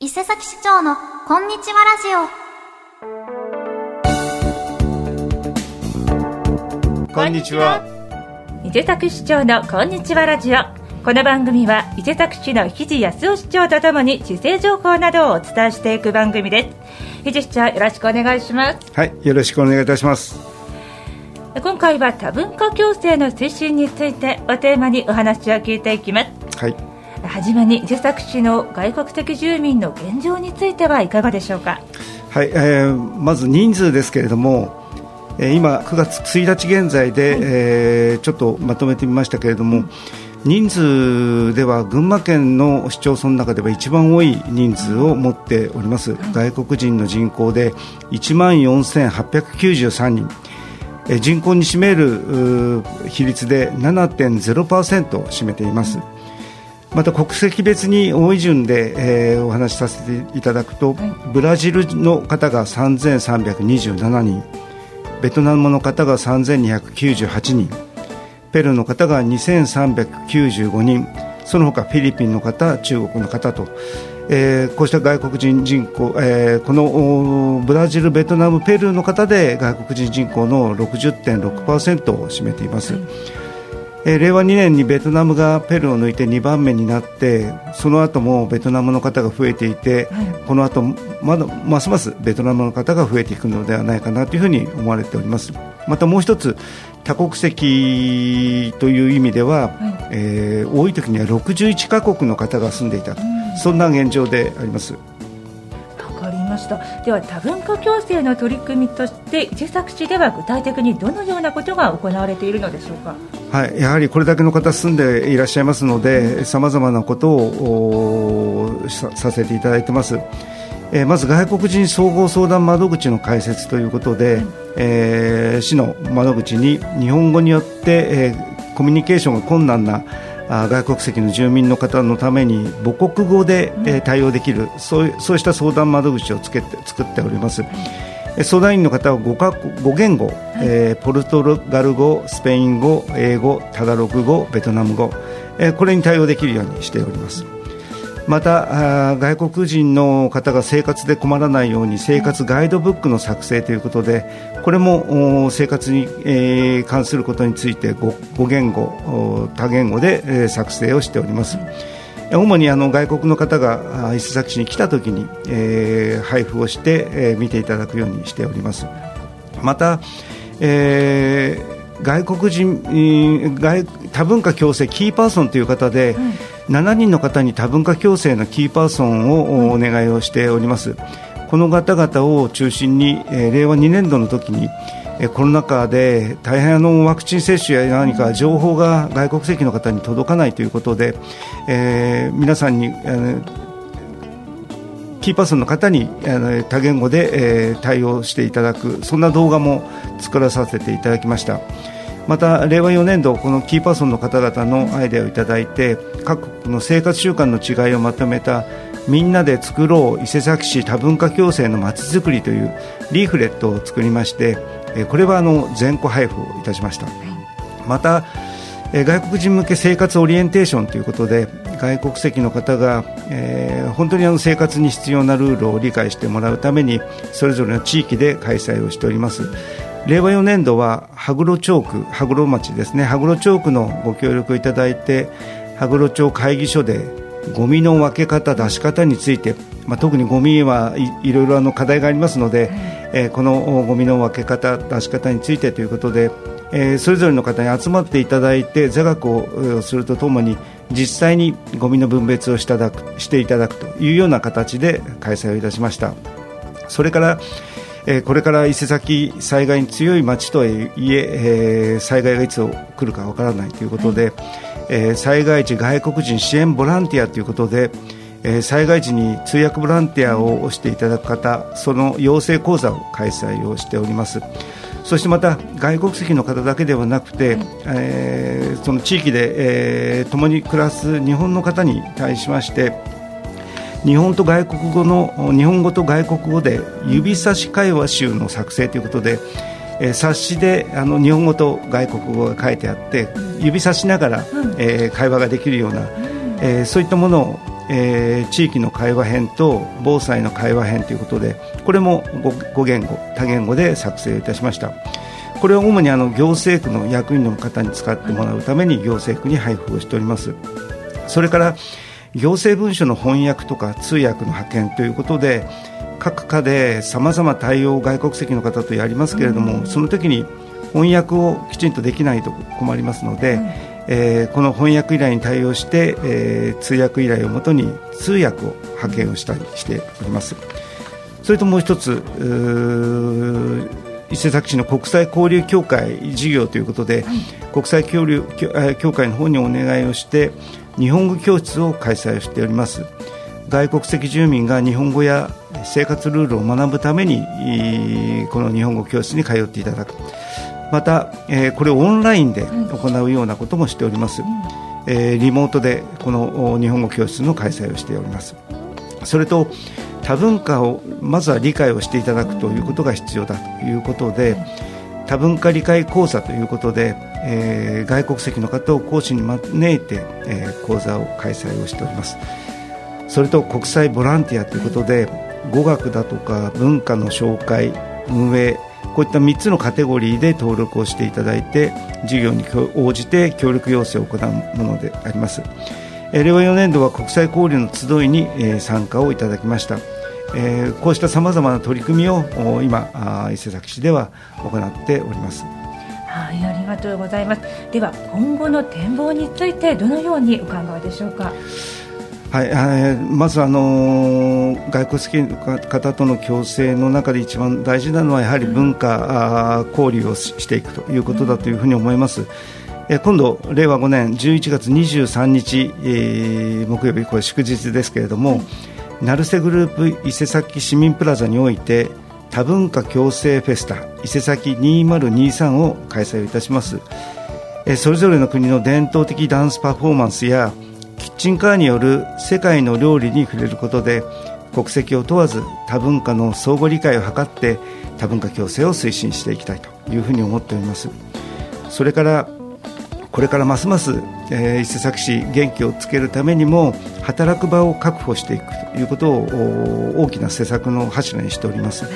伊勢崎市長のこんにちはラジオ。こんにちは。伊勢崎市長のこんにちはラジオ。この番組は伊勢崎市の日地康夫市長とともに市政情報などをお伝えしていく番組です。日地市長よろしくお願いします。はいよろしくお願いいたします。今回は多文化共生の推進についてをテーマにお話を聞いていきます。はいはじめに伊勢崎市の外国籍住民の現状についてはいかがでしょうか？はい、えー、まず人数ですけれども、えー、今9月1日現在で、はい、えー、ちょっとまとめてみましたけれども、人数では群馬県の市町村の中では一番多い人数を持っております、外国人の人口で1万4893人。人口に占める比率で7.0%を占めています。また国籍別に多い順で、えー、お話しさせていただくと、はい、ブラジルの方が3327人ベトナムの方が3298人ペルーの方が2395人その他フィリピンの方中国の方と、えー、こうした外国人人口、えー、このブラジル、ベトナム、ペルーの方で外国人人口の60.6%を占めています。はいえー、令和2年にベトナムがペルーを抜いて2番目になってその後もベトナムの方が増えていて、はい、この後まだますますベトナムの方が増えていくのではないかなというふうに思われております。またもう一つ多国籍という意味では、はい、えー、多い時には61カ国の方が住んでいたと、そんな現状であります。した。では多文化共生の取り組みとして伊勢崎市では具体的にどのようなことが行われているのでしょうか？はい、やはりこれだけの方住んでいらっしゃいますのでさまざまなことをさせていただいてます。えー、まず外国人総合相談窓口の開設ということで、うん、えー、市の窓口に日本語によって、えー、コミュニケーションが困難な外国籍の住民の方のために母国語で、え対応できるそうそうした相談窓口をつけて作っております。相談員の方は 5, か5言語、はい、えー、ポルトガル語、スペイン語、英語、タガログ語、ベトナム語、えー、これに対応できるようにしております。また外国人の方が生活で困らないように生活ガイドブックの作成ということでこれも生活に、関することについて 5, 言語多言語で、作成をしております。主に外国の方が伊勢崎市に来たときに、配布をして、見ていただくようにしております。また、えー、外国人、外多文化共生キーパーソンという方で、7人の方に多文化共生のキーパーソンをお願いをしております、この方々を中心に、えー、令和2年度の時に、えー、コロナ禍で大変あのワクチン接種や何か情報が外国籍の方に届かないということで、えー、皆さんに、えー、キーパーソンの方に多言語で、えー、対応していただくそんな動画も作らさせていただきました。また令和4年度このキーパーソンの方々のアイデアをいただいて各国の生活習慣の違いをまとめたみんなで作ろう伊勢崎市多文化共生のまちづくりというリーフレットを作りましてこれはあの全戸配布をいたしました、また外国人向け生活オリエンテーションということで外国籍の方が、えー、本当にあの生活に必要なルールを理解してもらうためにそれぞれの地域で開催をしております。令和4年度は羽黒町区羽黒町ですね。羽黒町区のご協力をいただいて羽黒町会議所でゴミの分け方出し方について、まあ、特にゴミはいいろいろあの課題がありますので、えー、このゴミの分け方出し方についてということで、えー、それぞれの方に集まっていただいて座学をするとともに実際にゴミの分別をしただくしていただくというような形で開催をいたしました。それからえこれから伊勢崎災害に強い町とはいええ災害がいつ来るかわからないということで、え災害時外国人支援ボランティアということで、え災害時に通訳ボランティアをしていただく方その養成講座を開催をしておりますそしてまた外国籍の方だけではなくて、えー、その地域で、えー、共に暮らす日本の方に対しまして日本と外国語の日本語と外国語で指差し会話集の作成ということで、えー、冊子であの日本語と外国語が書いてあって指さしながら、えー、会話ができるような、えー、そういったものをえー、地域の会話編と防災の会話編ということでこれも 5, 言語多言語で作成いたしました。これは主にあの行政区の役員の方に使ってもらうために行政区に配布をしております。それから行政文書の翻訳とか通訳の派遣ということで各課でさまざま対応を外国籍の方とやりますけれども、その時に翻訳をきちんとできないと困りますので、うん、えー、この翻訳依頼に対応して、えー、通訳依頼をもとに通訳を派遣をしたりしております。それともう一つ伊勢崎市の国際交流協会事業ということで、はい、国際交流協会の方にお願いをして日本語教室を開催しております。外国籍住民が日本語や生活ルールを学ぶためにこの日本語教室に通っていただくまた、えー、これをオンラインで行うようなこともしております、えー、リモートでこの日本語教室の開催をしております。それと多文化をまずは理解をしていただくということが必要だということで多文化理解講座ということで、えー、外国籍の方を講師に招いて、えー、講座を開催をしております。それと国際ボランティアということで語学だとか文化の紹介運営こういった3つのカテゴリーで登録をしていただいて授業に応じて協力要請を行うものであります。令和4年度は国際交流の集いに参加をいただきました。えこうしたさまざまな取り組みを今伊勢崎市では行っております。はいありがとうございます。では今後の展望についてどのようにお考えでしょうか？はい、えまず、あのー、外国籍の方との共生の中で一番大事なのはやはり文化、うん、交流をしていくということだというふうに思います。えー、今度、令和5年11月23日、えー、木曜日、これ祝日ですけれども、うん、成瀬グループ伊勢崎市民プラザにおいて多文化共生フェスタ伊勢崎2023を開催いたします。えー、それぞれの国の伝統的ダンスパフォーマンスやキッチンカーによる世界の料理に触れることで国籍を問わず多文化の相互理解を図って多文化共生を推進していきたいというふうに思っております。それからこれからますます、えー、伊勢崎市元気をつけるためにも働く場を確保していくということを大きな施策の柱にしております、は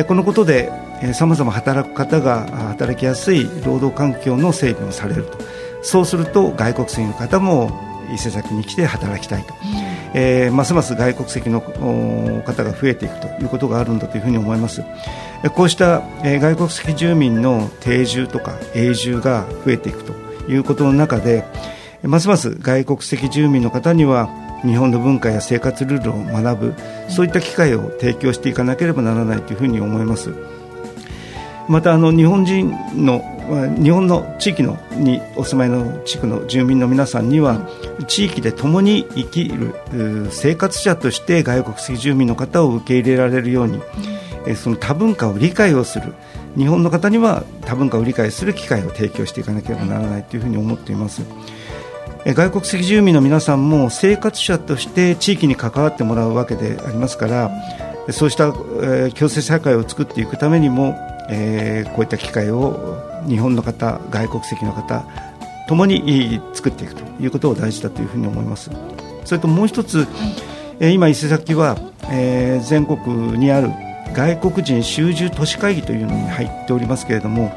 い、このことでさまざま働く方が働きやすい労働環境の整備をされると。そうすると外国籍の方も伊勢崎に来て働きたいと、えー、ますます外国籍の方が増えていくということがあるんだというふうに思いますこうした、えー、外国籍住民の定住とか永住が増えていくということの中でますます外国籍住民の方には日本の文化や生活ルールを学ぶそういった機会を提供していかなければならないというふうに思います。またあの日本人の日本の地域のにお住まいの地区の住民の皆さんには地域で共に生きる生活者として外国籍住民の方を受け入れられるように、その多文化を理解をする日本の方には多文化を理解する機会を提供していかなければならないというふうに思っています。外国籍住民の皆さんも生活者として地域に関わってもらうわけでありますからそうした、え共生社会を作っていくためにも、えこういった機会を日本の方、外国籍の方ともに作っていくということを大事だというふうに思います。それともう一つ、え今、伊勢崎は、え全国にある外国人集中都市会議というのに入っておりますけれども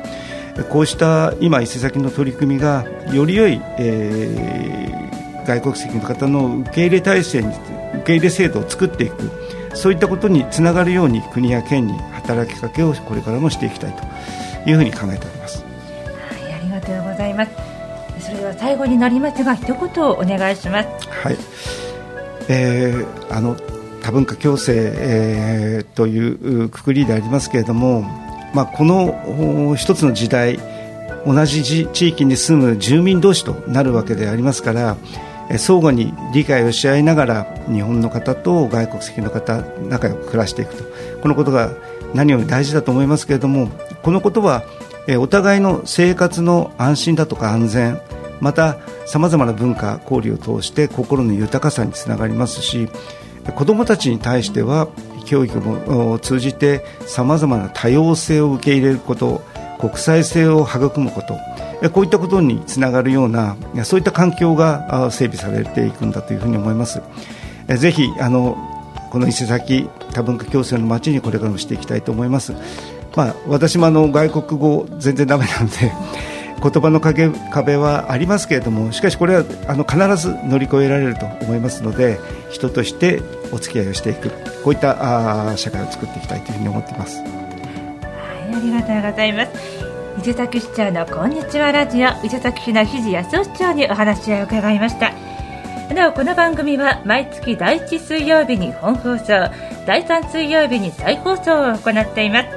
こうした今、伊勢崎の取り組みがより良い、えー、外国籍の方の受け入れ体制に受け入れ制度を作っていくそういったことにつながるように国や県に働きかけをこれからもしていきたいというふうに考えております。はい、ありがとうございます。それでは最後になりますが一言お願いします。はい。えー、あの多文化共生、えー、というくくりでありますけれども、まあこの一つの時代同じ地域に住む住民同士となるわけでありますから。相互に理解をし合いながら日本の方と外国籍の方仲良く暮らしていくと。このことが何より大事だと思いますけれどもこのことはお互いの生活の安心だとか安全またさまざまな文化交流を通して心の豊かさにつながりますし子どもたちに対しては教育も通じてさまざまな多様性を受け入れること国際性を育むことこういったことにつながるようなそういった環境が整備されていくんだというふうに思いますえぜひあのこの伊勢崎多文化共生の街にこれからもしていきたいと思います。まあ、私もあの外国語全然だめなので 言葉の壁壁はありますけれどもしかしこれはあの必ず乗り越えられると思いますので人としてお付き合いをしていくこういったあ社会を作っていきたいというふうに思っています。ありがとうございます。伊勢崎市長のこんにちはラジオ。伊勢崎市の日地康夫市長にお話を伺いました。なおこの番組は毎月第1水曜日に本放送第3水曜日に再放送を行っています。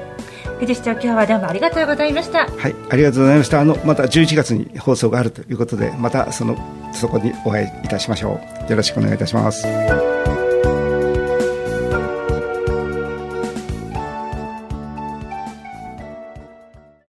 藤市長今日はどうもありがとうございました。はいありがとうございました。あのまた11月に放送があるということでまたそのそこにお会いいたしましょう。よろしくお願いいたします。